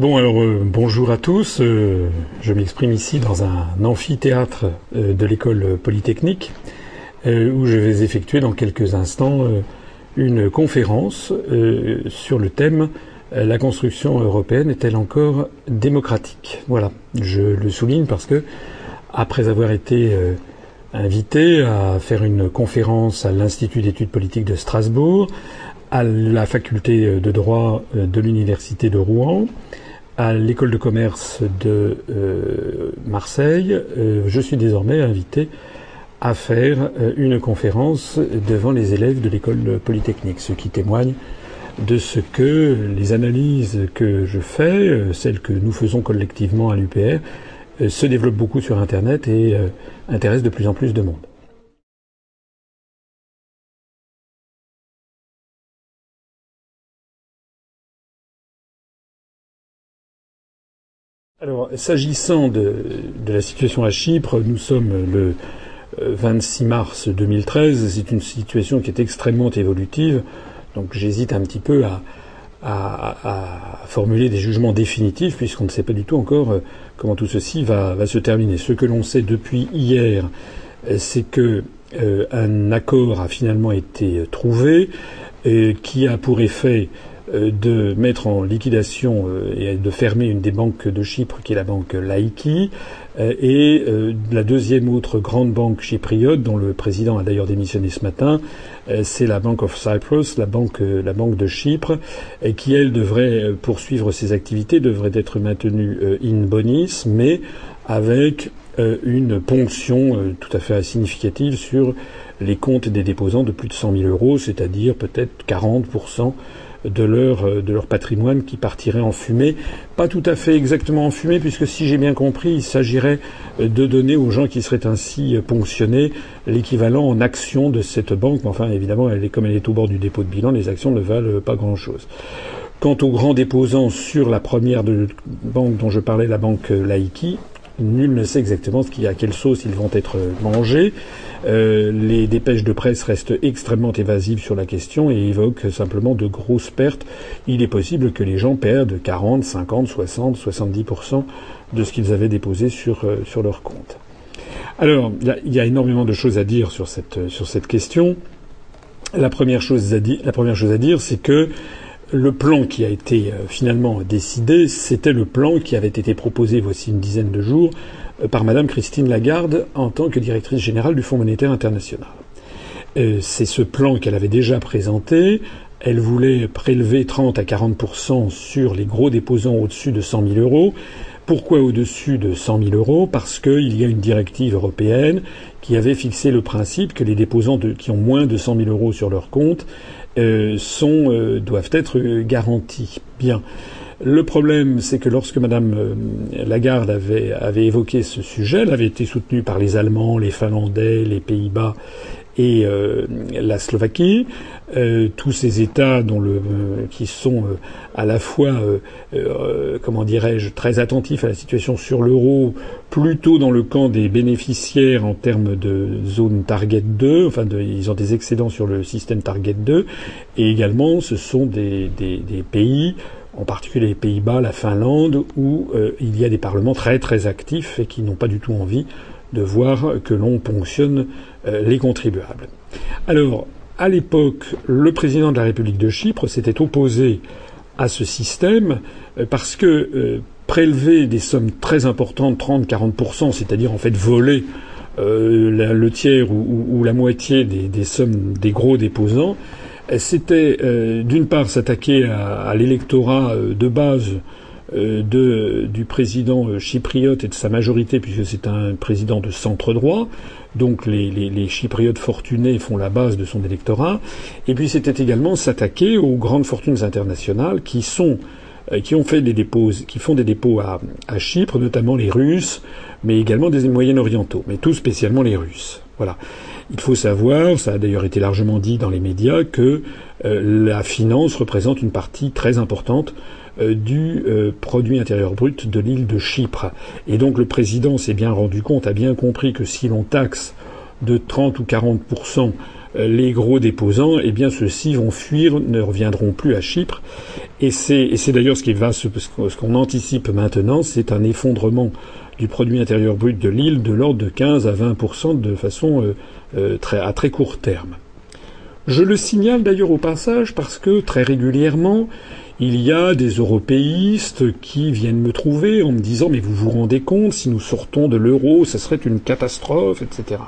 Bon, alors euh, bonjour à tous. Euh, je m'exprime ici dans un amphithéâtre euh, de l'école polytechnique où je vais effectuer dans quelques instants une conférence sur le thème La construction européenne est-elle encore démocratique? Voilà, je le souligne parce que après avoir été invité à faire une conférence à l'Institut d'études politiques de Strasbourg, à la faculté de droit de l'Université de Rouen, à l'école de commerce de euh, Marseille, euh, je suis désormais invité à faire euh, une conférence devant les élèves de l'école polytechnique, ce qui témoigne de ce que les analyses que je fais, celles que nous faisons collectivement à l'UPR, se développent beaucoup sur Internet et intéressent de plus en plus de monde. Alors, s'agissant de, la situation à Chypre, nous sommes le 26 euh, mars 2013. C'est une situation qui est extrêmement évolutive. Donc, j'hésite un petit peu à, formuler des jugements définitifs puisqu'on ne sait pas du tout encore euh, comment tout ceci va, se terminer. Ce que l'on sait depuis hier, euh, c'est que un accord a finalement été trouvé qui a pour effet de mettre en liquidation euh, et de fermer une des banques de Chypre, qui est la banque Laiki, euh, et la deuxième autre grande banque chypriote, dont le président a d'ailleurs démissionné ce matin, c'est la Bank of Cyprus, la banque, la banque de Chypre, qui elle devrait poursuivre ses activités, devrait être maintenue in bonis, mais avec une ponction tout à fait significative sur les comptes des déposants de plus de 100 000 euros, c'est-à-dire peut-être 40 de leur, euh, de leur patrimoine qui partirait en fumée. Pas tout à fait exactement en fumée, puisque si j'ai bien compris, il s'agirait euh, de donner aux gens qui seraient ainsi euh, ponctionnés l'équivalent en actions de cette banque. Enfin, évidemment, comme elle est au bord du dépôt de bilan, les actions ne valent pas grand-chose. Quant aux grands déposants sur la première de banque dont je parlais, la banque Laiki, nul ne sait exactement ce qui, à quelle sauce ils vont être mangés. Euh, les dépêches de presse restent extrêmement évasives sur la question et évoquent simplement de grosses pertes. Il est possible que les gens perdent 40, 50, 60, 70% de ce qu'ils avaient déposé sur, euh, leur compte. Alors, il y, a énormément de choses à dire sur cette, question. La première chose à dire, c'est que le plan qui a été euh, finalement décidé, c'était le plan qui avait été proposé voici une dizaine de jours euh, par Madame Christine Lagarde en tant que directrice générale du Fonds monétaire international. Euh, c'est ce plan qu'elle avait déjà présenté. Elle voulait prélever 30 à 40% sur les gros déposants au-dessus de 100 000 euros. Pourquoi au-dessus de 100 000 euros? Parce qu'il y a une directive européenne qui avait fixé le principe que les déposants qui ont moins de 100 000 euros sur leur compte euh, sont, doivent être garantis. Bien. Le problème, c'est que lorsque Madame euh, Lagarde avait évoqué ce sujet, elle avait été soutenue par les Allemands, les Finlandais, les Pays-Bas et euh, la Slovaquie, euh, tous ces États dont le, qui sont à la fois, comment dirais-je, très attentifs à la situation sur l'euro, plutôt dans le camp des bénéficiaires en termes de zone Target 2, enfin de, ils ont des excédents sur le système Target 2, et également ce sont des, des, des pays en particulier les Pays-Bas, la Finlande, où euh, il y a des parlements très très actifs et qui n'ont pas du tout envie de voir que l'on ponctionne euh, les contribuables. Alors, à l'époque, le président de la République de Chypre s'était opposé à ce système euh, parce que prélever des sommes très importantes, 30-40%, c'est-à-dire en fait voler le tiers ou, la moitié des sommes des gros déposants, c'était euh, d'une part s'attaquer à, l'électorat euh, de base euh, de, du président chypriote et de sa majorité, puisque c'est un président de centre droit, donc les, les, les, chypriotes fortunés font la base de son électorat, et puis c'était également s'attaquer aux grandes fortunes internationales qui sont qui ont fait des dépôts, qui font des dépôts à, à Chypre, notamment les Russes, mais également des Moyen-Orientaux, mais tout spécialement les Russes. Voilà. Il faut savoir, ça a d'ailleurs été largement dit dans les médias, que euh, la finance représente une partie très importante euh, du euh, produit intérieur brut de l'île de Chypre. Et donc le président s'est bien rendu compte, a bien compris que si l'on taxe de 30 ou 40% les gros déposants, eh bien ceux-ci vont fuir, ne reviendront plus à Chypre. Et c'est, d'ailleurs ce qui va, ce qu'on anticipe maintenant, c'est un effondrement du produit intérieur brut de l'île de l'ordre de 15 à 20% de façon euh, euh, très, à très court terme. Je le signale d'ailleurs au passage parce que très régulièrement, il y a des européistes qui viennent me trouver en me disant mais vous vous rendez compte si nous sortons de l'euro, ce serait une catastrophe, etc.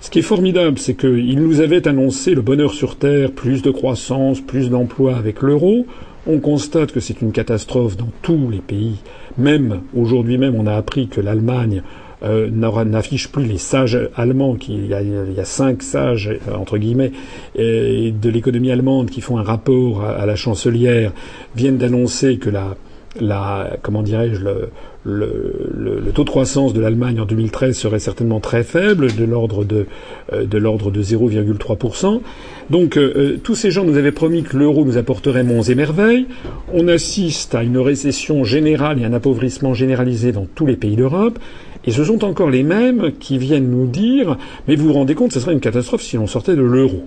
Ce qui est formidable, c'est qu'ils nous avaient annoncé le bonheur sur Terre, plus de croissance, plus d'emplois avec l'euro. On constate que c'est une catastrophe dans tous les pays. Même aujourd'hui même, on a appris que l'Allemagne euh, n'affiche plus les sages allemands. Qui, il, y a, cinq sages euh, entre guillemets de l'économie allemande qui font un rapport à, à la chancelière viennent d'annoncer que la, la comment dirais-je le, le, taux de croissance de l'Allemagne en 2013 serait certainement très faible, de l'ordre de, euh, de l'ordre de 0,3%. Donc euh, euh, tous ces gens nous avaient promis que l'euro nous apporterait monts et merveilles. On assiste à une récession générale et un appauvrissement généralisé dans tous les pays d'Europe. Et ce sont encore les mêmes qui viennent nous dire Mais vous vous rendez compte, ce serait une catastrophe si on sortait de l'euro.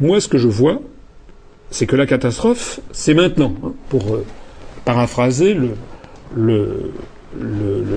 Moi, ce que je vois, c'est que la catastrophe, c'est maintenant. Hein, pour paraphraser le, le,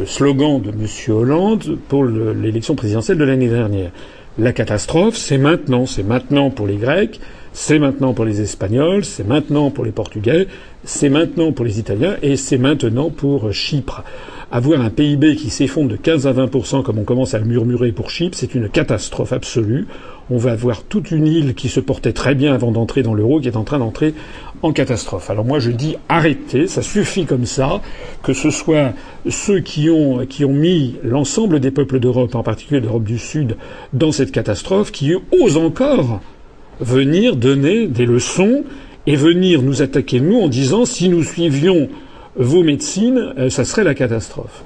slogan de M. Hollande pour l'élection présidentielle de l'année dernière. La catastrophe, c'est maintenant. C'est maintenant pour les Grecs, c'est maintenant pour les Espagnols, c'est maintenant pour les Portugais, c'est maintenant pour les Italiens et c'est maintenant pour Chypre. Avoir un PIB qui s'effondre de 15 à 20% comme on commence à le murmurer pour Chypre, c'est une catastrophe absolue. On va avoir toute une île qui se portait très bien avant d'entrer dans l'euro, qui est en train d'entrer en catastrophe. Alors moi je dis arrêtez, ça suffit comme ça, que ce soit ceux qui ont, mis l'ensemble des peuples d'Europe, en particulier d'Europe du Sud, dans cette catastrophe, qui osent encore venir donner des leçons et venir nous attaquer nous en disant si nous suivions vos médecines, euh, ça serait la catastrophe.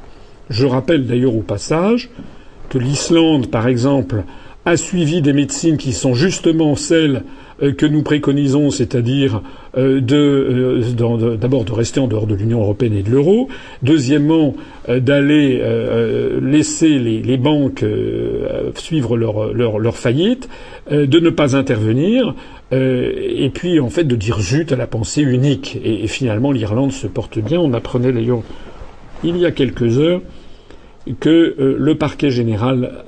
Je rappelle d'ailleurs au passage que l'Islande, par exemple, a suivi des médecines qui sont justement celles euh, que nous préconisons, c'est-à-dire euh, de, d'abord de rester en dehors de l'Union européenne et de l'euro, deuxièmement d'aller laisser les, banques suivre leur faillite, de ne pas intervenir, et puis en fait de dire zut à la pensée unique. Et, et finalement l'Irlande se porte bien. On apprenait d'ailleurs il y a quelques heures que le parquet général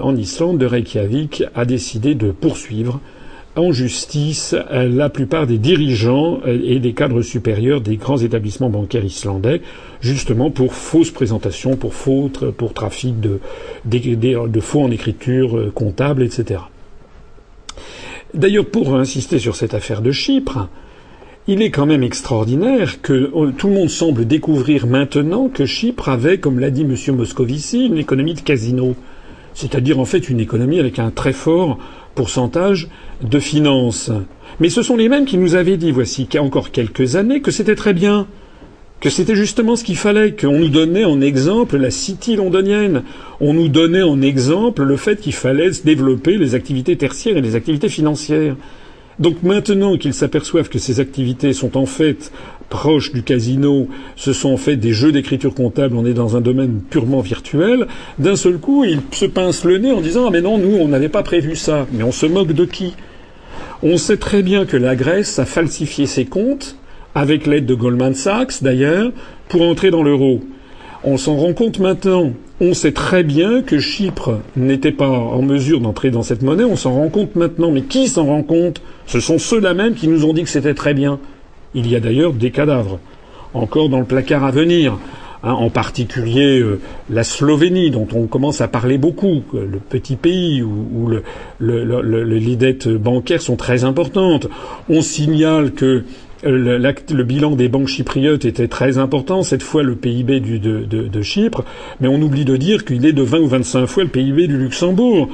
en Islande de Reykjavik a décidé de poursuivre en justice la plupart des dirigeants et des cadres supérieurs des grands établissements bancaires islandais, justement pour fausse présentation, pour faute, pour trafic de, de, faux en écriture euh, comptable, etc. D'ailleurs, pour insister sur cette affaire de Chypre, il est quand même extraordinaire que euh, tout le monde semble découvrir maintenant que Chypre avait, comme l'a dit M. Moscovici, une économie de casino. C'est-à-dire en fait une économie avec un très fort pourcentage de finances. Mais ce sont les mêmes qui nous avaient dit, voici encore quelques années, que c'était très bien, que c'était justement ce qu'il fallait, qu'on nous donnait en exemple la City londonienne, on nous donnait en exemple le fait qu'il fallait développer les activités tertiaires et les activités financières. Donc maintenant qu'ils s'aperçoivent que ces activités sont en fait proches du casino, ce sont en fait des jeux d'écriture comptable, on est dans un domaine purement virtuel, d'un seul coup, ils se pincent le nez en disant Ah mais non, nous, on n'avait pas prévu ça. Mais on se moque de qui? On sait très bien que la Grèce a falsifié ses comptes, avec l'aide de Goldman Sachs d'ailleurs, pour entrer dans l'euro. On s'en rend compte maintenant. On sait très bien que Chypre n'était pas en mesure d'entrer dans cette monnaie. On s'en rend compte maintenant. Mais qui s'en rend compte? Ce sont ceux-là même qui nous ont dit que c'était très bien. Il y a d'ailleurs des cadavres encore dans le placard à venir. Hein, en particulier euh, la Slovénie, dont on commence à parler beaucoup, le petit pays où, les dettes bancaires sont très importantes. On signale que euh, le, bilan des banques chypriotes était très important, cette fois le PIB du, de, de, Chypre, mais on oublie de dire qu'il est de 20 ou 25 fois le PIB du Luxembourg.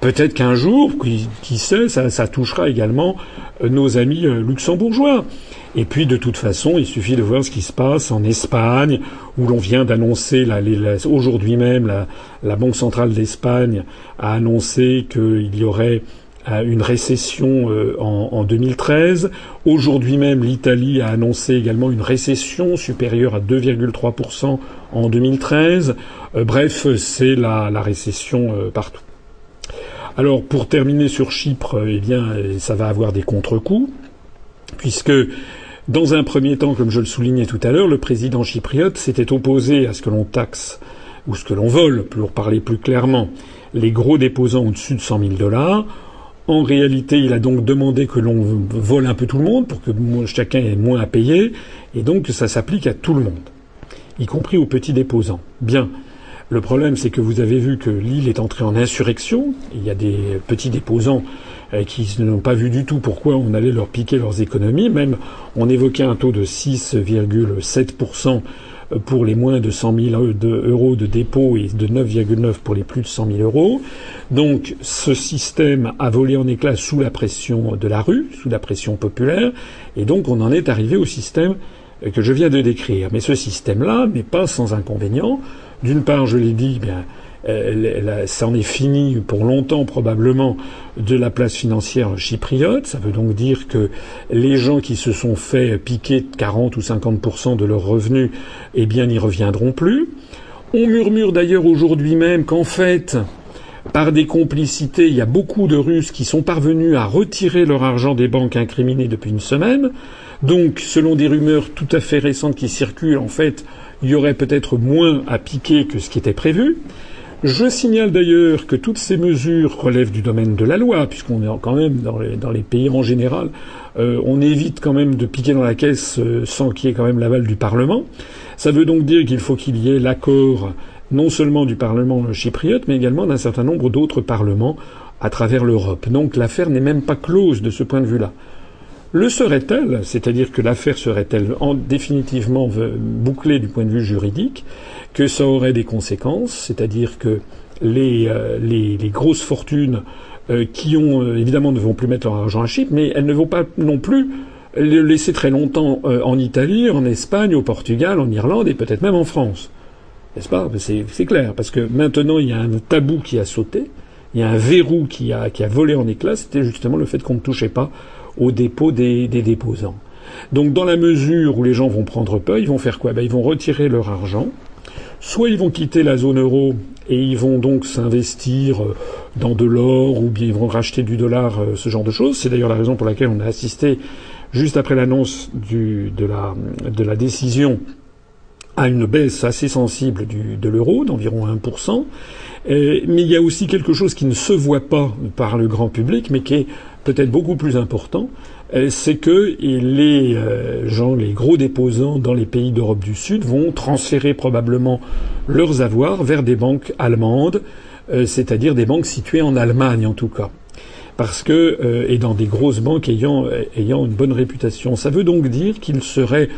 Peut-être qu'un jour, qui, sait, ça, ça, touchera également euh, nos amis luxembourgeois. Et puis de toute façon, il suffit de voir ce qui se passe en Espagne, où l'on vient d'annoncer, aujourd'hui même, la, la, Banque centrale d'Espagne a annoncé qu'il y aurait euh, une récession euh, en, en 2013. Aujourd'hui même, l'Italie a annoncé également une récession supérieure à 2,3% en 2013. Euh, bref, c'est la, la, récession partout. Alors pour terminer sur Chypre, eh bien ça va avoir des contre-coups, puisque dans un premier temps, comme je le soulignais tout à l'heure, le président chypriote s'était opposé à ce que l'on taxe ou ce que l'on vole, pour parler plus clairement, les gros déposants au-dessus de 100 000 dollars. En réalité, il a donc demandé que l'on vole un peu tout le monde pour que chacun ait moins à payer, et donc que ça s'applique à tout le monde, y compris aux petits déposants. Bien. Le problème, c'est que vous avez vu que l'île est entrée en insurrection. Il y a des petits déposants euh, qui n'ont pas vu du tout pourquoi on allait leur piquer leurs économies. Même on évoquait un taux de 6,7% pour les moins de 100 000 euros de dépôt et de 9,9 pour les plus de 100 000 euros. Donc ce système a volé en éclats sous la pression de la rue, sous la pression populaire, et donc on en est arrivé au système que je viens de décrire. Mais ce système-là n'est pas sans inconvénient. D'une part, je l'ai dit, bien, euh, ça en est fini pour longtemps probablement de la place financière chypriote. Ça veut donc dire que les gens qui se sont fait piquer 40 ou 50% de leurs revenus, eh bien, n'y reviendront plus. On murmure d'ailleurs aujourd'hui même qu'en fait, par des complicités, il y a beaucoup de Russes qui sont parvenus à retirer leur argent des banques incriminées depuis une semaine. Donc, selon des rumeurs tout à fait récentes qui circulent, en fait, il y aurait peut-être moins à piquer que ce qui était prévu. Je signale d'ailleurs que toutes ces mesures relèvent du domaine de la loi, puisqu'on est quand même dans les, pays en général, euh, on évite quand même de piquer dans la caisse euh, sans qu'il y ait quand même l'aval du Parlement. Ça veut donc dire qu'il faut qu'il y ait l'accord non seulement du Parlement chypriote, mais également d'un certain nombre d'autres parlements à travers l'Europe. Donc l'affaire n'est même pas close de ce point de vue-là. Le serait-elle, c'est-à-dire que l'affaire serait-elle définitivement bouclée du point de vue juridique, que ça aurait des conséquences, c'est-à-dire que les, euh, les, grosses fortunes euh, qui ont euh, évidemment ne vont plus mettre leur argent à Chypre, mais elles ne vont pas non plus le laisser très longtemps en Italie, en Espagne, au Portugal, en Irlande et peut-être même en France. N'est-ce pas? C'est clair, parce que maintenant il y a un tabou qui a sauté, il y a un verrou qui a, qui a volé en éclats, c'était justement le fait qu'on ne touchait pas au dépôt des, des, déposants. Donc dans la mesure où les gens vont prendre peur, ils vont faire quoi? Ben, Ils vont retirer leur argent, soit ils vont quitter la zone euro et ils vont donc s'investir euh, dans de l'or ou bien ils vont racheter du dollar, euh, ce genre de choses. C'est d'ailleurs la raison pour laquelle on a assisté juste après l'annonce de la, de la décision à une baisse assez sensible du, de l'euro, d'environ 1%. mais il y a aussi quelque chose qui ne se voit pas par le grand public, mais qui est peut-être beaucoup plus important, euh, c'est que les euh, gens, les gros déposants dans les pays d'Europe du Sud vont transférer probablement leurs avoirs vers des banques allemandes, euh, c'est-à-dire des banques situées en Allemagne en tout cas. Parce que, et dans des grosses banques ayant, ayant une bonne réputation. Ça veut donc dire qu'il serait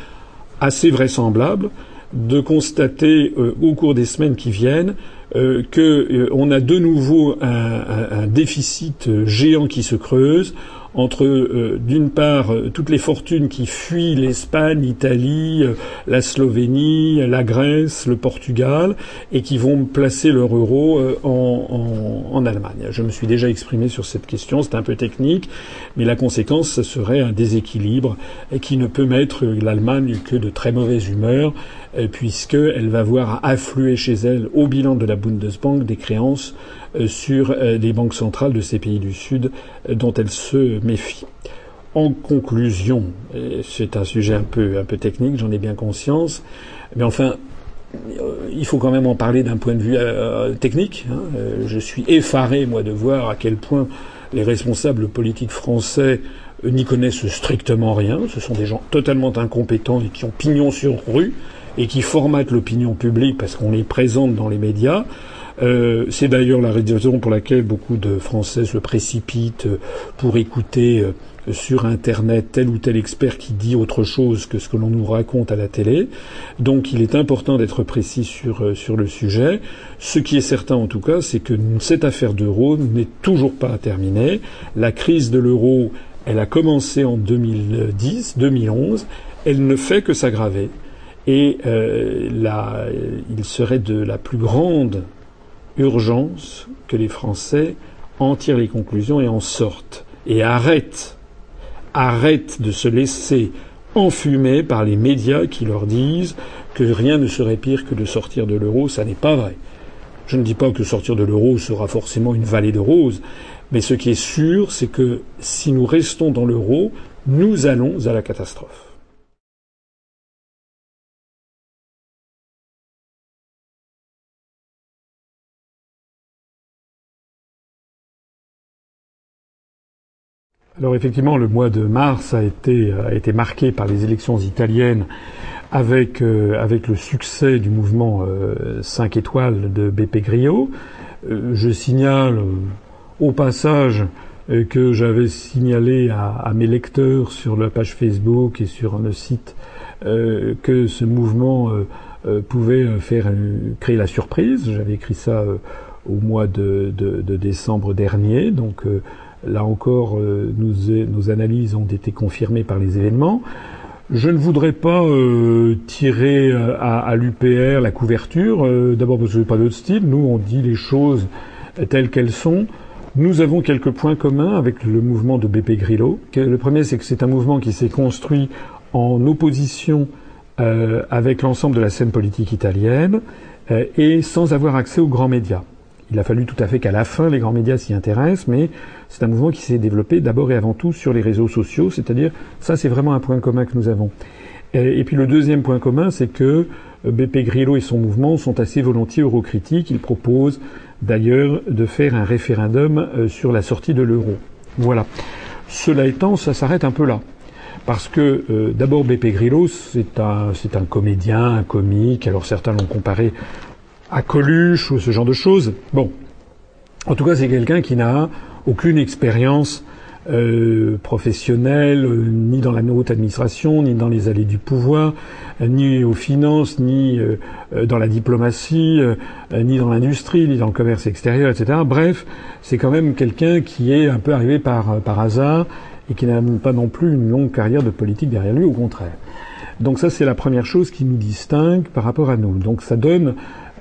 assez vraisemblable de constater au cours des semaines qui viennent euh, qu'on a de nouveau un, un, déficit géant qui se creuse entre euh, d'une part euh, toutes les fortunes qui fuient l'Espagne, l'Italie, euh, la Slovénie, la Grèce, le Portugal et qui vont placer leur euro en, en, Allemagne. Je me suis déjà exprimé sur cette question, c'est un peu technique, mais la conséquence ce serait un déséquilibre qui ne peut mettre l'Allemagne que de très mauvaise humeur puisqu'elle va voir affluer chez elle au bilan de la Bundesbank des créances euh, sur euh, les banques centrales de ces pays du Sud euh, dont elle se méfie. En conclusion, c'est un sujet un peu, un peu technique, j'en ai bien conscience, mais enfin, il faut quand même en parler d'un point de vue technique. Hein. je suis effaré, moi, de voir à quel point les responsables politiques français n'y connaissent strictement rien. Ce sont des gens totalement incompétents et qui ont pignon sur rue et qui formatent l'opinion publique parce qu'on les présente dans les médias. Euh, c'est d'ailleurs la raison pour laquelle beaucoup de Français se précipitent pour écouter euh, sur Internet tel ou tel expert qui dit autre chose que ce que l'on nous raconte à la télé. Donc il est important d'être précis sur, euh, sur le sujet. Ce qui est certain en tout cas, c'est que cette affaire d'euro n'est toujours pas terminée. La crise de l'euro, elle a commencé en 2010, 2011. Elle ne fait que s'aggraver. Et euh, il serait de la plus grande urgence que les Français en tirent les conclusions et en sortent. Et arrêtent, arrêtent de se laisser enfumer par les médias qui leur disent que rien ne serait pire que de sortir de l'euro. Ça n'est pas vrai. Je ne dis pas que sortir de l'euro sera forcément une vallée de roses, mais ce qui est sûr, c'est que si nous restons dans l'euro, nous allons à la catastrophe. Alors effectivement, le mois de mars a été, a été marqué par les élections italiennes avec, euh, avec le succès du mouvement euh, 5 étoiles de BP Grillo. Euh, je signale au passage euh, que j'avais signalé à, mes lecteurs sur la page Facebook et sur le site que ce mouvement pouvait faire créer la surprise. J'avais écrit ça au mois de, de, de, décembre dernier, donc Là encore, euh, nos, analyses ont été confirmées par les événements. Je ne voudrais pas euh, tirer euh, à, l'UPR la couverture, d'abord parce que n'est pas notre style. Nous, on dit les choses telles qu'elles sont. Nous avons quelques points communs avec le mouvement de BP Grillo. Le premier, c'est que c'est un mouvement qui s'est construit en opposition avec l'ensemble de la scène politique italienne et sans avoir accès aux grands médias. Il a fallu tout à fait qu'à la fin les grands médias s'y intéressent, mais c'est un mouvement qui s'est développé d'abord et avant tout sur les réseaux sociaux, c'est-à-dire ça c'est vraiment un point commun que nous avons. Et, puis le deuxième point commun, c'est que euh, BP Grillo et son mouvement sont assez volontiers eurocritiques. Ils proposent d'ailleurs de faire un référendum euh, sur la sortie de l'euro. Voilà. Cela étant, ça s'arrête un peu là. Parce que euh, d'abord BP Grillo, c'est un, c'est un comédien, un comique. Alors certains l'ont comparé à Coluche ou ce genre de choses. Bon, en tout cas, c'est quelqu'un qui n'a aucune expérience euh, professionnelle, euh, ni dans la haute administration, ni dans les allées du pouvoir, euh, ni aux finances, ni dans la diplomatie, ni dans l'industrie, ni dans le commerce extérieur, etc. Bref, c'est quand même quelqu'un qui est un peu arrivé par, par hasard et qui n'a pas non plus une longue carrière de politique derrière lui, au contraire. Donc ça, c'est la première chose qui nous distingue par rapport à nous. Donc ça donne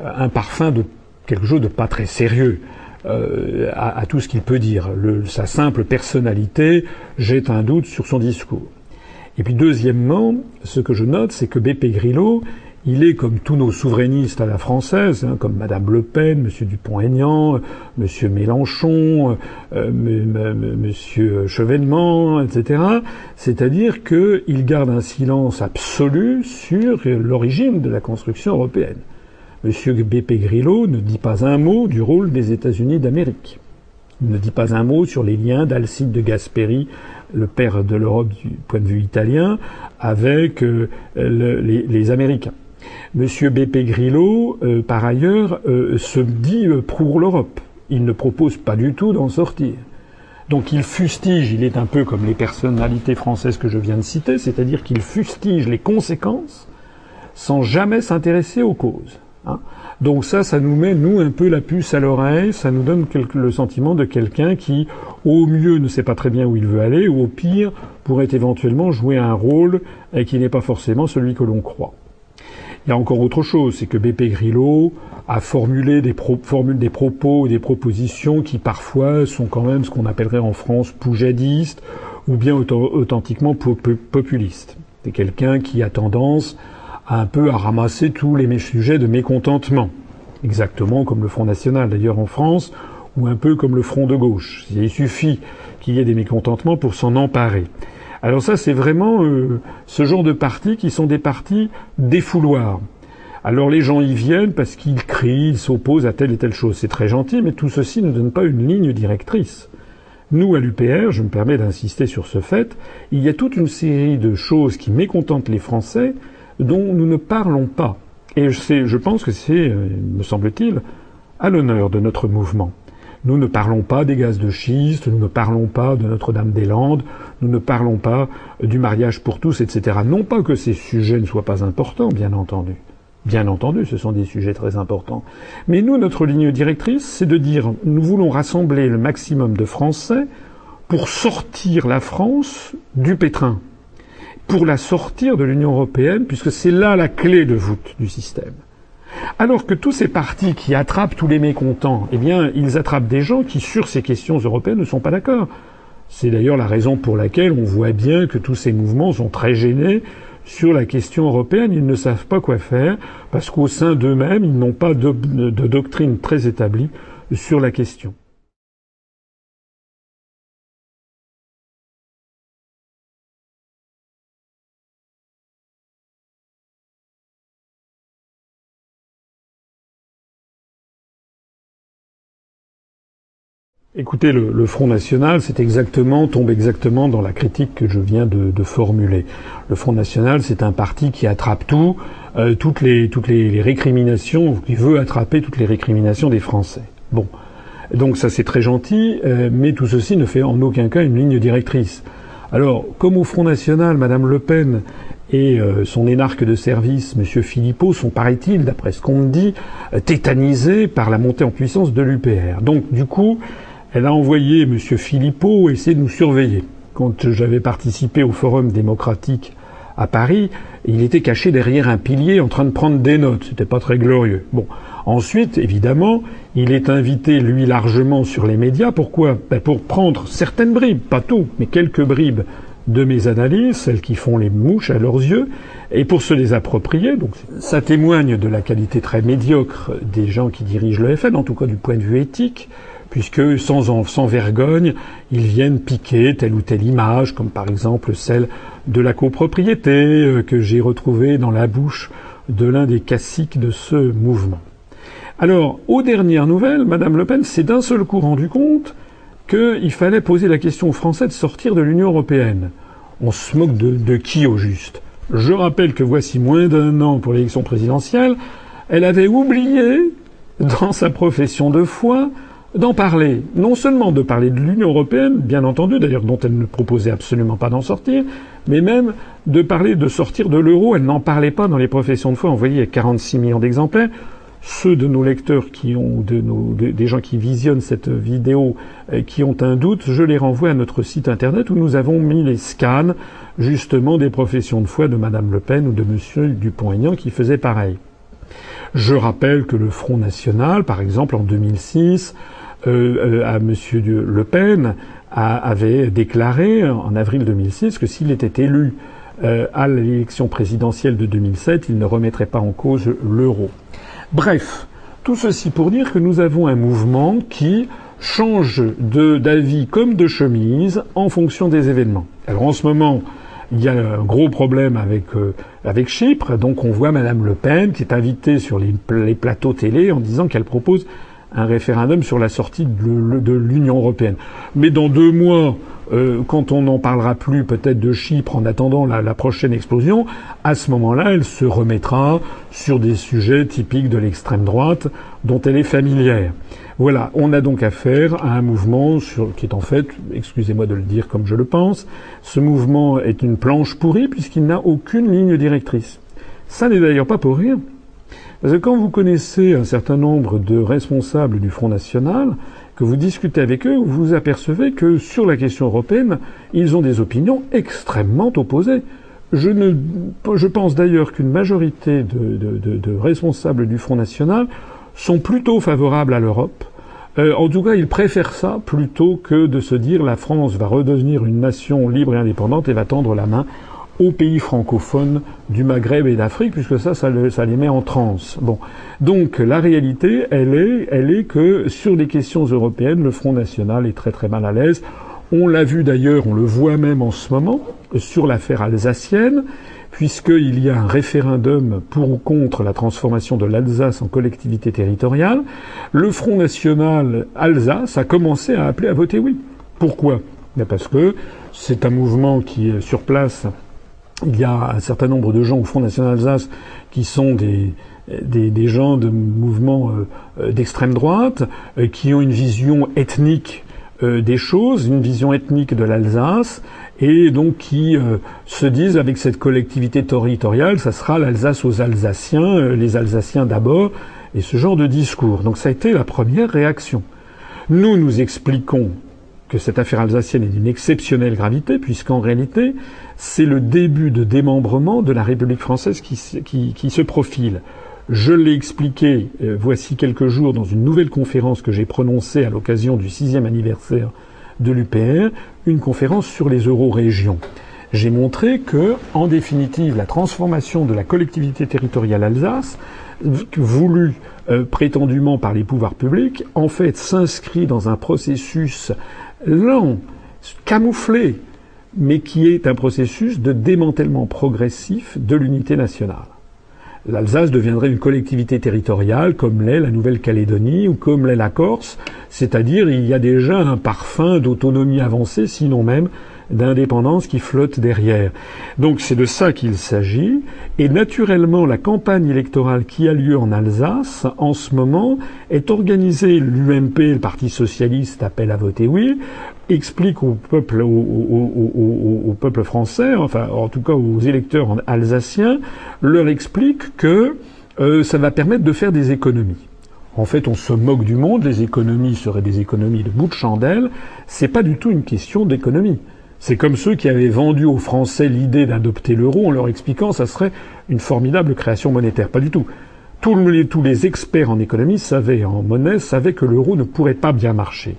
un parfum de quelque chose de pas très sérieux. Euh, à, tout ce qu'il peut dire. Sa simple personnalité jette un doute sur son discours. Et puis deuxièmement, ce que je note, c'est que BP Grillo, il est comme tous nos souverainistes à la française, hein, comme Madame Le Pen, Monsieur Dupont-Aignan, Monsieur Mélenchon, euh, Monsieur Chevènement, etc. C'est-à-dire qu'il garde un silence absolu sur l'origine de la construction européenne. M. B.P. Grillo ne dit pas un mot du rôle des États-Unis d'Amérique. Il ne dit pas un mot sur les liens d'Alcide de Gasperi, le père de l'Europe du point de vue italien, avec euh, les, Américains. M. B.P. Grillo, euh, par ailleurs, euh, se dit pour l'Europe. Il ne propose pas du tout d'en sortir. Donc il fustige, il est un peu comme les personnalités françaises que je viens de citer, c'est-à-dire qu'il fustige les conséquences sans jamais s'intéresser aux causes. Hein. Donc ça, ça nous met, nous, un peu la puce à l'oreille, ça nous donne le sentiment de quelqu'un qui, au mieux, ne sait pas très bien où il veut aller, ou au pire, pourrait éventuellement jouer un rôle et qui n'est pas forcément celui que l'on croit. Il y a encore autre chose, c'est que BP Grillo a formulé des, formule des propos, des propositions qui parfois sont quand même ce qu'on appellerait en France poujadistes ou bien authentiquement populistes. C'est quelqu'un qui a tendance un peu à ramasser tous les sujets de mécontentement, exactement comme le Front National d'ailleurs en France, ou un peu comme le Front de gauche. Il suffit qu'il y ait des mécontentements pour s'en emparer. Alors ça, c'est vraiment euh, ce genre de partis qui sont des partis défouloirs. Alors les gens y viennent parce qu'ils crient, ils s'opposent à telle et telle chose. C'est très gentil, mais tout ceci ne donne pas une ligne directrice. Nous, à l'UPR, je me permets d'insister sur ce fait, il y a toute une série de choses qui mécontentent les Français dont nous ne parlons pas. Et je pense que c'est, euh, me semble-t-il, à l'honneur de notre mouvement. Nous ne parlons pas des gaz de schiste, nous ne parlons pas de Notre-Dame-des-Landes, nous ne parlons pas du mariage pour tous, etc. Non pas que ces sujets ne soient pas importants, bien entendu. Bien entendu, ce sont des sujets très importants. Mais nous, notre ligne directrice, c'est de dire nous voulons rassembler le maximum de Français pour sortir la France du pétrin pour la sortir de l'Union européenne, puisque c'est là la clé de voûte du système. Alors que tous ces partis qui attrapent tous les mécontents, eh bien, ils attrapent des gens qui, sur ces questions européennes, ne sont pas d'accord. C'est d'ailleurs la raison pour laquelle on voit bien que tous ces mouvements sont très gênés sur la question européenne. Ils ne savent pas quoi faire parce qu'au sein d'eux-mêmes, ils n'ont pas de, de doctrine très établie sur la question. Écoutez, le, Front National, c'est exactement, tombe exactement dans la critique que je viens de, formuler. Le Front National, c'est un parti qui attrape tout, euh, toutes les toutes les, récriminations, qui veut attraper toutes les récriminations des Français. Bon, donc ça c'est très gentil, euh, mais tout ceci ne fait en aucun cas une ligne directrice. Alors, comme au Front National, Madame Le Pen et euh, son énarque de service, M. Philippot, sont, paraît-il, d'après ce qu'on me dit, tétanisés par la montée en puissance de l'UPR. Donc, du coup, elle a envoyé M. Philippot essayer de nous surveiller. Quand j'avais participé au Forum démocratique à Paris, il était caché derrière un pilier en train de prendre des notes. C'était pas très glorieux. Bon. Ensuite, évidemment, il est invité, lui, largement sur les médias. Pourquoi? Ben Pour prendre certaines bribes, pas tout, mais quelques bribes de mes analyses, celles qui font les mouches à leurs yeux, et pour se les approprier. Donc, ça témoigne de la qualité très médiocre des gens qui dirigent le FN, en tout cas du point de vue éthique puisque sans, sans vergogne, ils viennent piquer telle ou telle image, comme par exemple celle de la copropriété euh, que j'ai retrouvée dans la bouche de l'un des caciques de ce mouvement. Alors, aux dernières nouvelles, Madame Le Pen s'est d'un seul coup rendu compte qu'il fallait poser la question aux Français de sortir de l'Union européenne. On se moque de, de qui au juste? Je rappelle que voici moins d'un an pour l'élection présidentielle, elle avait oublié, dans sa profession de foi, d'en parler, non seulement de parler de l'Union européenne, bien entendu, d'ailleurs dont elle ne proposait absolument pas d'en sortir, mais même de parler de sortir de l'euro. Elle n'en parlait pas dans les professions de foi envoyées à 46 millions d'exemplaires. Ceux de nos lecteurs qui ont, des gens qui visionnent cette vidéo, euh, qui ont un doute, je les renvoie à notre site internet où nous avons mis les scans, justement, des professions de foi de Madame Le Pen ou de Monsieur Dupont-Aignan qui faisaient pareil. Je rappelle que le Front National, par exemple, en 2006, euh, euh, à M. Le Pen avait déclaré en avril 2006 que s'il était élu euh, à l'élection présidentielle de 2007, il ne remettrait pas en cause l'euro. Bref, tout ceci pour dire que nous avons un mouvement qui change d'avis comme de chemise en fonction des événements. Alors en ce moment, il y a un gros problème avec, avec Chypre, donc on voit Madame Le Pen qui est invitée sur les plateaux télé en disant qu'elle propose un référendum sur la sortie de l'Union européenne. Mais dans deux mois, euh, quand on n'en parlera plus peut-être de Chypre en attendant la, prochaine explosion, à ce moment-là, elle se remettra sur des sujets typiques de l'extrême droite dont elle est familière. Voilà, on a donc affaire à un mouvement qui est en fait, excusez-moi de le dire comme je le pense, ce mouvement est une planche pourrie puisqu'il n'a aucune ligne directrice. Ça n'est d'ailleurs pas pour rien. Parce que quand vous connaissez un certain nombre de responsables du Front National, que vous discutez avec eux, vous vous apercevez que sur la question européenne, ils ont des opinions extrêmement opposées. Je, ne, pense d'ailleurs qu'une majorité de, responsables du Front National sont plutôt favorables à l'Europe. Euh, en tout cas, ils préfèrent ça plutôt que de se dire la France va redevenir une nation libre et indépendante et va tendre la main aux pays francophones du Maghreb et d'Afrique, puisque ça, ça, les met en transe. Bon, donc la réalité, elle est, elle est que sur les questions européennes, le Front National est très très mal à l'aise. On l'a vu d'ailleurs, on le voit même en ce moment sur l'affaire alsacienne, puisqu'il y a un référendum pour ou contre la transformation de l'Alsace en collectivité territoriale. Le Front National Alsace a commencé à appeler à voter oui. Pourquoi? Parce que c'est un mouvement qui sur place il y a un certain nombre de gens au Front National Alsace qui sont des, des, gens de mouvements euh, d'extrême droite, euh, qui ont une vision ethnique euh, des choses, une vision ethnique de l'Alsace, et donc qui se disent avec cette collectivité territoriale, ça sera l'Alsace aux Alsaciens, les Alsaciens d'abord, et ce genre de discours. Donc ça a été la première réaction. Nous, nous expliquons que cette affaire alsacienne est d'une exceptionnelle gravité, puisqu'en réalité, c'est le début de démembrement de la République française qui, se profile. Je l'ai expliqué euh, voici quelques jours dans une nouvelle conférence que j'ai prononcée à l'occasion du sixième anniversaire de l'UPR, une conférence sur les euro-régions. j'ai montré que, en définitive, la transformation de la collectivité territoriale Alsace, voulue euh, prétendument par les pouvoirs publics, en fait s'inscrit dans un processus lent, camouflé, mais qui est un processus de démantèlement progressif de l'unité nationale. L'Alsace deviendrait une collectivité territoriale comme l'est la Nouvelle-Calédonie ou comme l'est la Corse, c'est-à-dire il y a déjà un parfum d'autonomie avancée, sinon même d'indépendance qui flotte derrière. Donc c'est de ça qu'il s'agit. Et naturellement, la campagne électorale qui a lieu en Alsace, en ce moment, est organisée. L'UMP, le Parti socialiste, appelle à voter oui, explique au peuple, français, enfin en tout cas aux électeurs alsaciens, leur explique que euh, ça va permettre de faire des économies. En fait, on se moque du monde. Les économies seraient des économies de bout de chandelle. C'est pas du tout une question d'économie. C'est comme ceux qui avaient vendu aux Français l'idée d'adopter l'euro en leur expliquant que ça serait une formidable création monétaire. Pas du tout. Tous les, experts en économie savaient, en monnaie, savaient que l'euro ne pourrait pas bien marcher.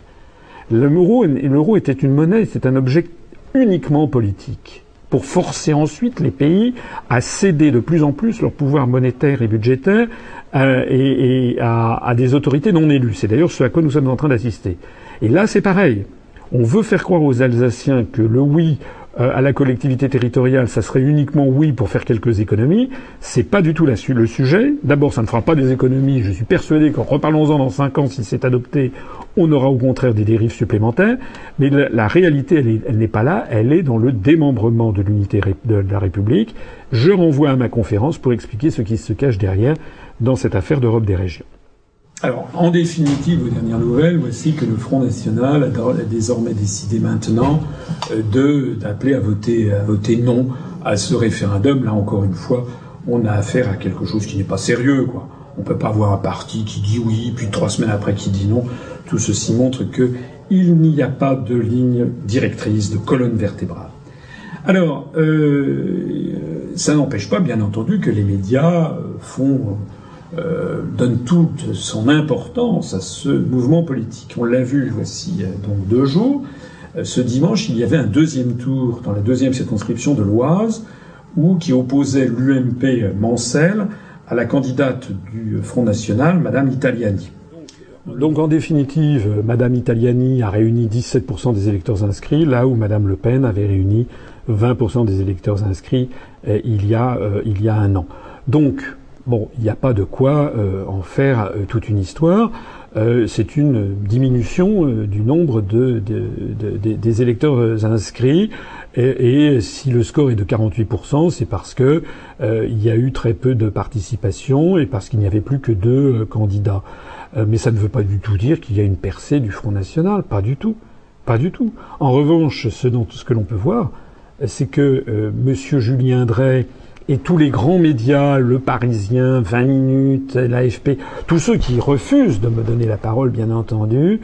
L'euro était une monnaie, c'est un objet uniquement politique pour forcer ensuite les pays à céder de plus en plus leur pouvoir monétaire et budgétaire euh, et, à, des autorités non élues. C'est d'ailleurs ce à quoi nous sommes en train d'assister. Et là, c'est pareil. On veut faire croire aux Alsaciens que le oui euh, à la collectivité territoriale, ça serait uniquement oui pour faire quelques économies. C'est pas du tout le sujet. D'abord, ça ne fera pas des économies. Je suis persuadé qu'en reparlons-en dans cinq ans, si c'est adopté, on aura au contraire des dérives supplémentaires. Mais la, réalité, elle n'est pas là. Elle est dans le démembrement de l'unité de la République. Je renvoie à ma conférence pour expliquer ce qui se cache derrière dans cette affaire d'Europe des régions. Alors, en définitive, aux dernières nouvelles, voici que le Front National a désormais décidé maintenant euh, d'appeler à voter, non à ce référendum. Là, encore une fois, on a affaire à quelque chose qui n'est pas sérieux. On peut pas avoir un parti qui dit oui, puis trois semaines après qui dit non. Tout ceci montre que il n'y a pas de ligne directrice, de colonne vertébrale. Alors, euh, ça n'empêche pas, bien entendu, que les médias euh, font euh, donne toute son importance à ce mouvement politique. On l'a vu voici euh, donc deux jours. Euh, ce dimanche, il y avait un deuxième tour dans la deuxième circonscription de l'Oise, où qui opposait l'UMP Mancel à la candidate du Front National, Madame Italiani. Donc en définitive, Madame Italiani a réuni 17% des électeurs inscrits, là où Madame Le Pen avait réuni 20% des électeurs inscrits il, y a, il y a un an. Donc Bon, il n'y a pas de quoi euh, en faire euh, toute une histoire. Euh, c'est une diminution du nombre de, des électeurs inscrits. Et, si le score est de 48%, c'est parce que il y a eu très peu de participation et parce qu'il n'y avait plus que deux candidats. mais ça ne veut pas du tout dire qu'il y a une percée du Front National. Pas du tout. Pas du tout. En revanche, ce, dont, ce que l'on peut voir, c'est que Monsieur Julien Drey et tous les grands médias, Le Parisien, 20 minutes, l'AFP, tous ceux qui refusent de me donner la parole, bien entendu,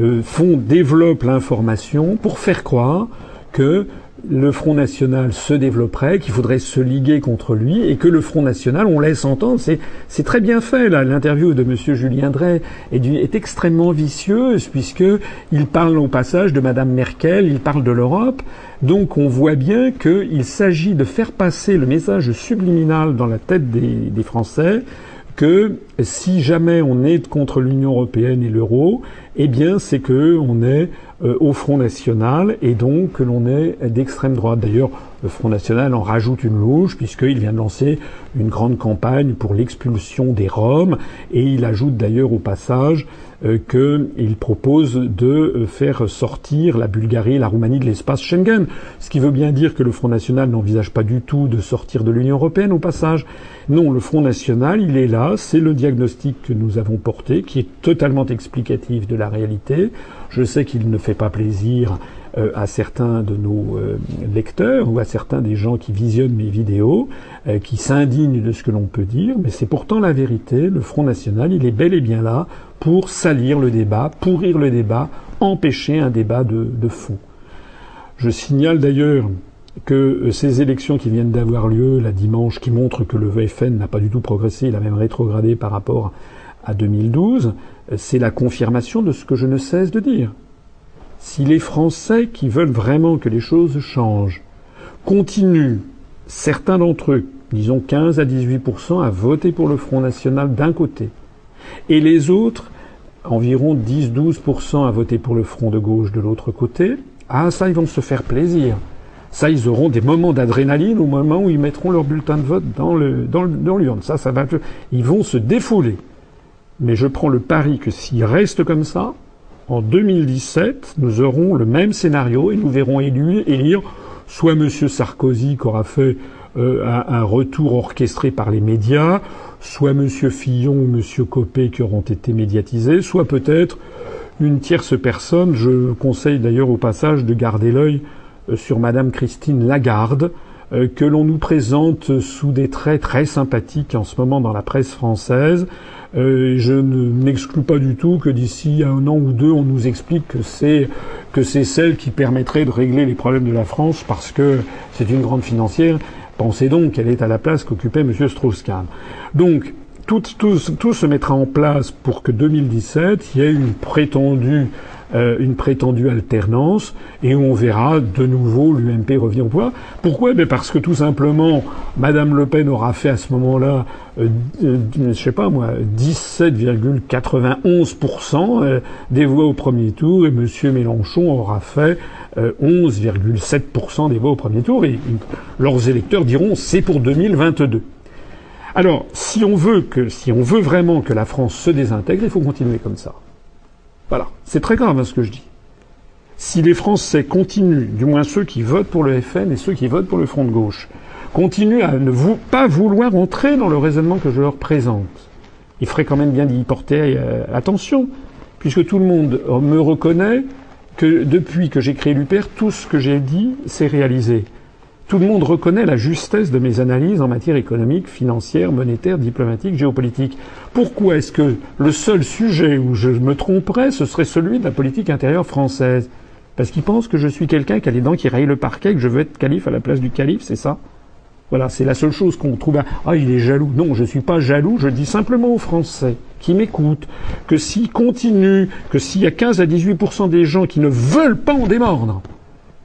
euh, font, développent l'information pour faire croire que le Front National se développerait, qu'il faudrait se liguer contre lui, et que le Front National, on laisse entendre, c'est très bien fait là. L'interview de Monsieur Julien Drey est, extrêmement vicieuse puisque il parle au passage de Madame Merkel, il parle de l'Europe. Donc on voit bien qu'il s'agit de faire passer le message subliminal dans la tête des, Français que si jamais on est contre l'Union européenne et l'euro, eh bien c'est que on est au Front National et donc que l'on est d'extrême droite. D'ailleurs, le Front National en rajoute une louche puisqu'il vient de lancer une grande campagne pour l'expulsion des Roms et il ajoute d'ailleurs au passage euh, qu'il propose de euh, faire sortir la Bulgarie et la Roumanie de l'espace Schengen, ce qui veut bien dire que le Front National n'envisage pas du tout de sortir de l'Union européenne au passage. Non, le Front National, il est là, c'est le diagnostic que nous avons porté, qui est totalement explicatif de la réalité. Je sais qu'il ne fait pas plaisir euh, à certains de nos euh, lecteurs ou à certains des gens qui visionnent mes vidéos, euh, qui s'indignent de ce que l'on peut dire, mais c'est pourtant la vérité. Le Front National, il est bel et bien là pour salir le débat, pourrir le débat, empêcher un débat de, de fond. Je signale d'ailleurs que ces élections qui viennent d'avoir lieu la dimanche, qui montrent que le VFN n'a pas du tout progressé, il a même rétrogradé par rapport à 2012, c'est la confirmation de ce que je ne cesse de dire. Si les Français qui veulent vraiment que les choses changent continuent, certains d'entre eux, disons 15 à 18% à voter pour le Front National d'un côté, et les autres, environ 10-12% à voter pour le Front de gauche de l'autre côté, ah ça, ils vont se faire plaisir. Ça, ils auront des moments d'adrénaline au moment où ils mettront leur bulletin de vote dans le dans l'urne. Ça, ça va. Ils vont se défouler. Mais je prends le pari que s'ils restent comme ça, en 2017, nous aurons le même scénario et nous verrons élire soit M. Sarkozy qui aura fait euh, un, retour orchestré par les médias, soit M. Fillon ou M. Copé qui auront été médiatisés, soit peut-être une tierce personne. Je conseille d'ailleurs au passage de garder l'œil euh, sur Madame Christine Lagarde, que l'on nous présente sous des traits très sympathiques en ce moment dans la presse française. Euh, je ne m'exclus pas du tout que d'ici un an ou deux, on nous explique que c'est que c'est celle qui permettrait de régler les problèmes de la France parce que c'est une grande financière. Pensez donc qu'elle est à la place qu'occupait M. Strauss-Kahn. Donc tout, tout, tout, se mettra en place pour que 2017, il y ait une prétendue euh, une prétendue alternance et on verra de nouveau l'UMP revient au pouvoir. Pourquoi? Ben Parce que tout simplement, Madame Le Pen aura fait à ce moment-là, euh, euh je sais pas moi, 17,91% euh, des voix au premier tour et Monsieur Mélenchon aura fait 11,7% des voix au premier tour et leurs électeurs diront c'est pour 2022. Alors, si on veut que, si on veut vraiment que la France se désintègre, il faut continuer comme ça. Voilà. C'est très grave hein, ce que je dis. Si les Français continuent, du moins ceux qui votent pour le FN et ceux qui votent pour le Front de gauche, continuent à ne pas vouloir entrer dans le raisonnement que je leur présente, il ferait quand même bien d'y porter euh, attention, puisque tout le monde me reconnaît que depuis que j'ai créé l'UPR, tout ce que j'ai dit s'est réalisé. Tout le monde reconnaît la justesse de mes analyses en matière économique, financière, monétaire, diplomatique, géopolitique. Pourquoi est-ce que le seul sujet où je me tromperais, ce serait celui de la politique intérieure française? Parce qu'ils pensent que je suis quelqu'un qui a les dents qui rayent le parquet, que je veux être calife à la place du calife, c'est ça? Voilà, c'est la seule chose qu'on trouve. Ah, il est jaloux. Non, je ne suis pas jaloux, je dis simplement aux Français qui m'écoutent que s'ils continuent, que s'il y a 15 à 18 des gens qui ne veulent pas en démordre,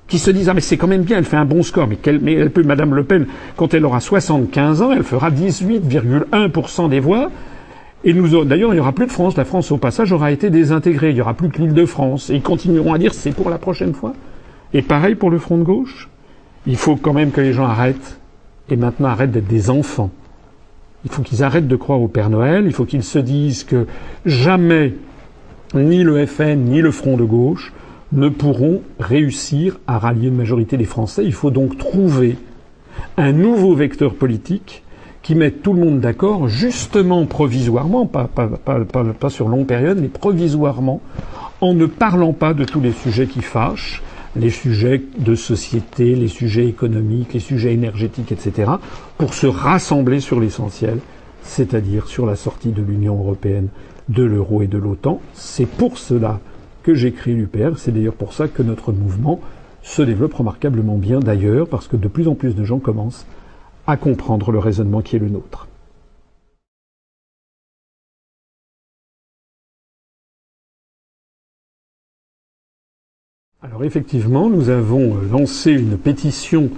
qui se disent ah mais c'est quand même bien, elle fait un bon score, mais, mais elle peut, Madame Le Pen, quand elle aura 75 ans, elle fera 18,1% des voix. Et d'ailleurs, il n'y aura plus de France. La France, au passage, aura été désintégrée. Il n'y aura plus que l'île de France. Et ils continueront à dire c'est pour la prochaine fois. Et pareil pour le front de gauche. Il faut quand même que les gens arrêtent. Et maintenant arrêtent d'être des enfants. Il faut qu'ils arrêtent de croire au Père Noël. Il faut qu'ils se disent que jamais ni le FN ni le front de gauche ne pourront réussir à rallier une majorité des Français. Il faut donc trouver un nouveau vecteur politique qui mette tout le monde d'accord, justement provisoirement, pas, pas, sur longue période, mais provisoirement, en ne parlant pas de tous les sujets qui fâchent, les sujets de société, les sujets économiques, les sujets énergétiques, etc., pour se rassembler sur l'essentiel, c'est-à-dire sur la sortie de l'Union européenne, de l'euro et de l'OTAN. C'est pour cela que créé l'UPR. C'est d'ailleurs pour ça que notre mouvement se développe remarquablement bien d'ailleurs, parce que de plus en plus de gens commencent à comprendre le raisonnement qui est le nôtre. Alors effectivement, nous avons lancé une pétition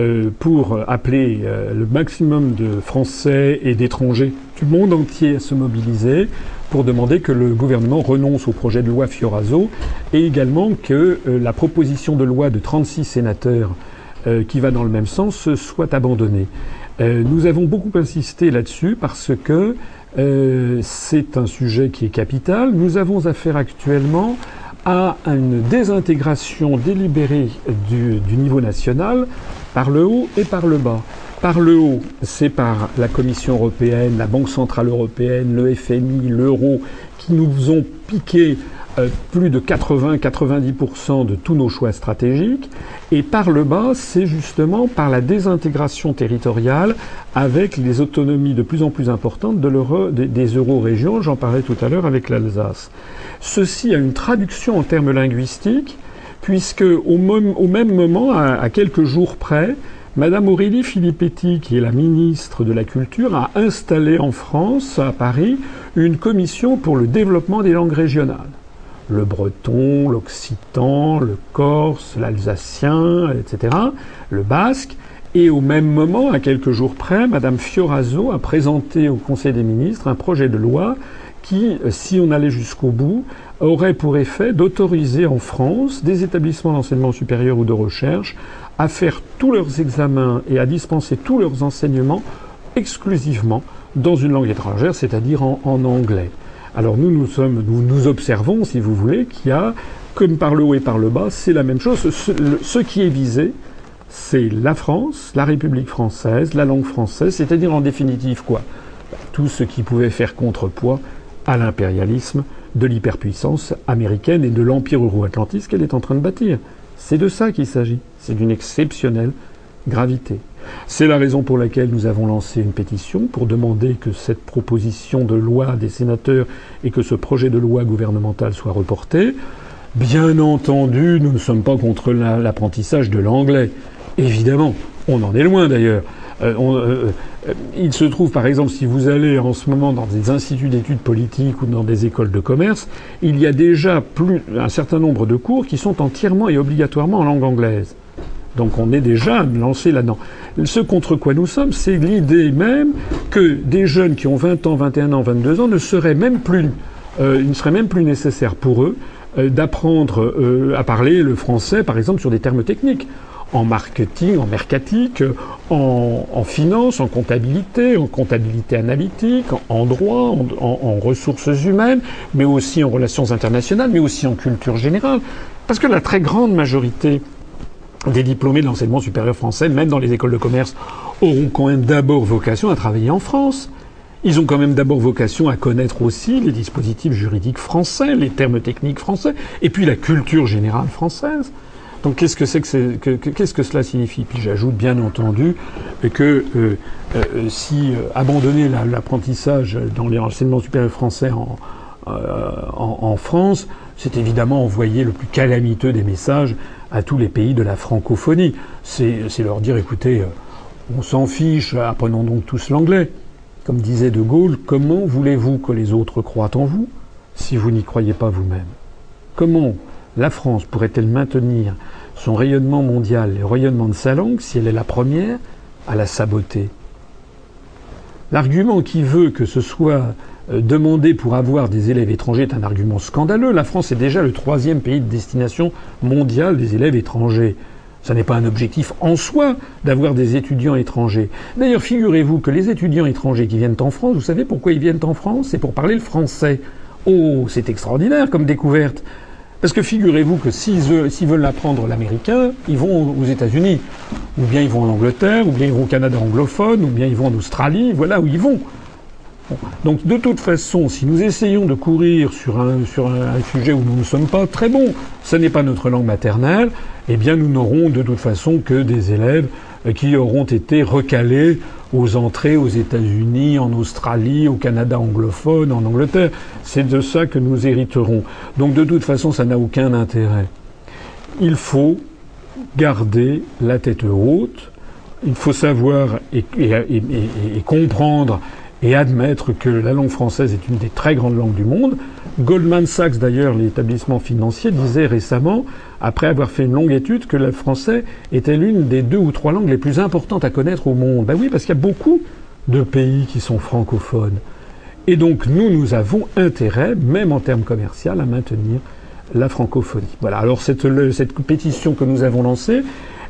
euh, pour appeler euh, le maximum de Français et d'étrangers du monde entier à se mobiliser pour demander que le gouvernement renonce au projet de loi Fioraso et également que euh, la proposition de loi de 36 sénateurs qui va dans le même sens soit abandonnée. nous avons beaucoup insisté là-dessus parce que c'est un sujet qui est capital. Nous avons affaire actuellement à une désintégration délibérée du, du niveau national par le haut et par le bas. Par le haut, c'est par la Commission européenne, la Banque centrale européenne, le FMI, l'euro, qui nous ont piqué euh, plus de 80-90% de tous nos choix stratégiques. Et par le bas, c'est justement par la désintégration territoriale avec les autonomies de plus en plus importantes de des, des euro-régions. J'en parlais tout à l'heure avec l'Alsace. Ceci a une traduction en termes linguistiques puisque au, même moment, à, quelques jours près, Madame Aurélie Filippetti, qui est la ministre de la Culture, a installé en France, à Paris, une commission pour le développement des langues régionales. Le breton, l'occitan, le corse, l'alsacien, etc., le basque. Et au même moment, à quelques jours près, Madame Fioraso a présenté au Conseil des ministres un projet de loi qui, si on allait jusqu'au bout, aurait pour effet d'autoriser en France des établissements d'enseignement supérieur ou de recherche à faire tous leurs examens et à dispenser tous leurs enseignements exclusivement dans une langue étrangère, c'est-à-dire en, anglais. Alors nous, nous sommes, nous, observons, si vous voulez, qu'il y a, comme par le haut et par le bas, c'est la même chose. Ce, qui est visé, c'est la France, la République française, la langue française, c'est-à-dire en définitive quoi? Tout ce qui pouvait faire contrepoids à l'impérialisme de l'hyperpuissance américaine et de l'empire euro-atlantiste qu'elle est en train de bâtir. C'est de ça qu'il s'agit. C'est d'une exceptionnelle gravité. C'est la raison pour laquelle nous avons lancé une pétition pour demander que cette proposition de loi des sénateurs et que ce projet de loi gouvernemental soit reporté. Bien entendu, nous ne sommes pas contre l'apprentissage de l'anglais. Évidemment, on en est loin d'ailleurs. Euh, euh, euh, il se trouve, par exemple, si vous allez en ce moment dans des instituts d'études politiques ou dans des écoles de commerce, il y a déjà un certain nombre de cours qui sont entièrement et obligatoirement en langue anglaise. Donc on est déjà lancé là-dedans. Ce contre quoi nous sommes, c'est l'idée même que des jeunes qui ont 20 ans, 21 ans, 22 ans ne seraient même plus, euh, ne serait même plus nécessaire pour eux euh, d'apprendre euh, à parler le français, par exemple, sur des termes techniques en marketing, en mercatique, en, en, finance, en comptabilité, en comptabilité analytique, en, droit, en, ressources humaines, mais aussi en relations internationales, mais aussi en culture générale. Parce que la très grande majorité des diplômés de l'enseignement supérieur français, même dans les écoles de commerce, auront quand même d'abord vocation à travailler en France. Ils ont quand même d'abord vocation à connaître aussi les dispositifs juridiques français, les termes techniques français, et puis la culture générale française. Donc qu'est-ce que cela signifie? Puis j'ajoute bien entendu que euh, euh, si euh, abandonner l'apprentissage dans l'enseignement supérieur français en, en, en France, c'est évidemment envoyer le plus calamiteux des messages à tous les pays de la francophonie. C'est leur dire, écoutez, euh, on s'en fiche, apprenons donc tous l'anglais. Comme disait De Gaulle, comment voulez-vous que les autres croient en vous si vous n'y croyez pas vous-même? Comment la France pourrait-elle maintenir son rayonnement mondial, le rayonnement de sa langue, si elle est la première à la saboter? L'argument qui veut que ce soit demander pour avoir des élèves étrangers est un argument scandaleux. La France est déjà le troisième pays de destination mondiale des élèves étrangers. Ce n'est pas un objectif en soi d'avoir des étudiants étrangers. D'ailleurs, figurez-vous que les étudiants étrangers qui viennent en France, vous savez pourquoi ils viennent en France? C'est pour parler le français. Oh, c'est extraordinaire comme découverte. Parce que figurez-vous que s'ils veulent apprendre l'américain, ils vont aux États-Unis. Ou bien ils vont en Angleterre, ou bien ils vont au Canada anglophone, ou bien ils vont en Australie, voilà où ils vont. Donc de toute façon, si nous essayons de courir sur un, sur un, sujet où nous ne sommes pas très bons, ce n'est pas notre langue maternelle, eh bien nous n'aurons de toute façon que des élèves euh, qui auront été recalés aux entrées aux États-Unis, en Australie, au Canada anglophone, en Angleterre. C'est de ça que nous hériterons. Donc de toute façon, ça n'a aucun intérêt. Il faut garder la tête haute. Il faut savoir et, comprendre et admettre que la langue française est une des très grandes langues du monde. Goldman Sachs, d'ailleurs, l'établissement financier, disait récemment, après avoir fait une longue étude, que le français était l'une des deux ou trois langues les plus importantes à connaître au monde. Ben oui, parce qu'il y a beaucoup de pays qui sont francophones. Et donc, nous, nous avons intérêt, même en termes commerciaux, à maintenir la francophonie. Voilà. Alors, cette, cette pétition que nous avons lancée,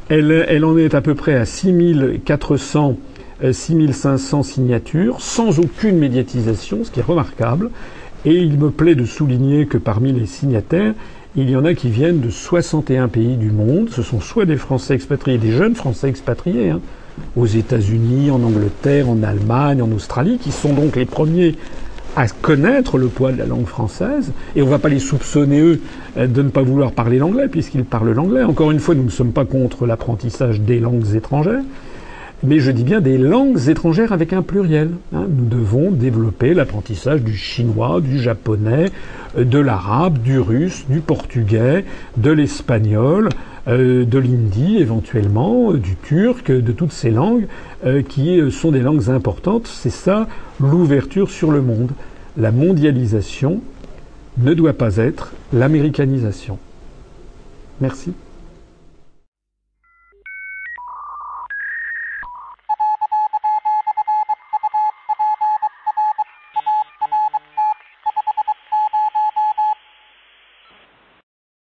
elle, elle en est à peu près à 6400 6500 euh, signatures, sans aucune médiatisation, ce qui est remarquable. Et il me plaît de souligner que parmi les signataires, il y en a qui viennent de 61 pays du monde. Ce sont soit des Français expatriés, des jeunes Français expatriés, hein, aux États-Unis, en Angleterre, en Allemagne, en Australie, qui sont donc les premiers à connaître le poids de la langue française. Et on ne va pas les soupçonner, eux, de ne pas vouloir parler l'anglais, puisqu'ils parlent l'anglais. Encore une fois, nous ne sommes pas contre l'apprentissage des langues étrangères mais je dis bien des langues étrangères avec un pluriel. Hein. Nous devons développer l'apprentissage du chinois, du japonais, euh, de l'arabe, du russe, du portugais, de l'espagnol, euh, de l'hindi éventuellement, euh, du turc, de toutes ces langues qui sont des langues importantes. C'est ça l'ouverture sur le monde. La mondialisation ne doit pas être l'américanisation. Merci.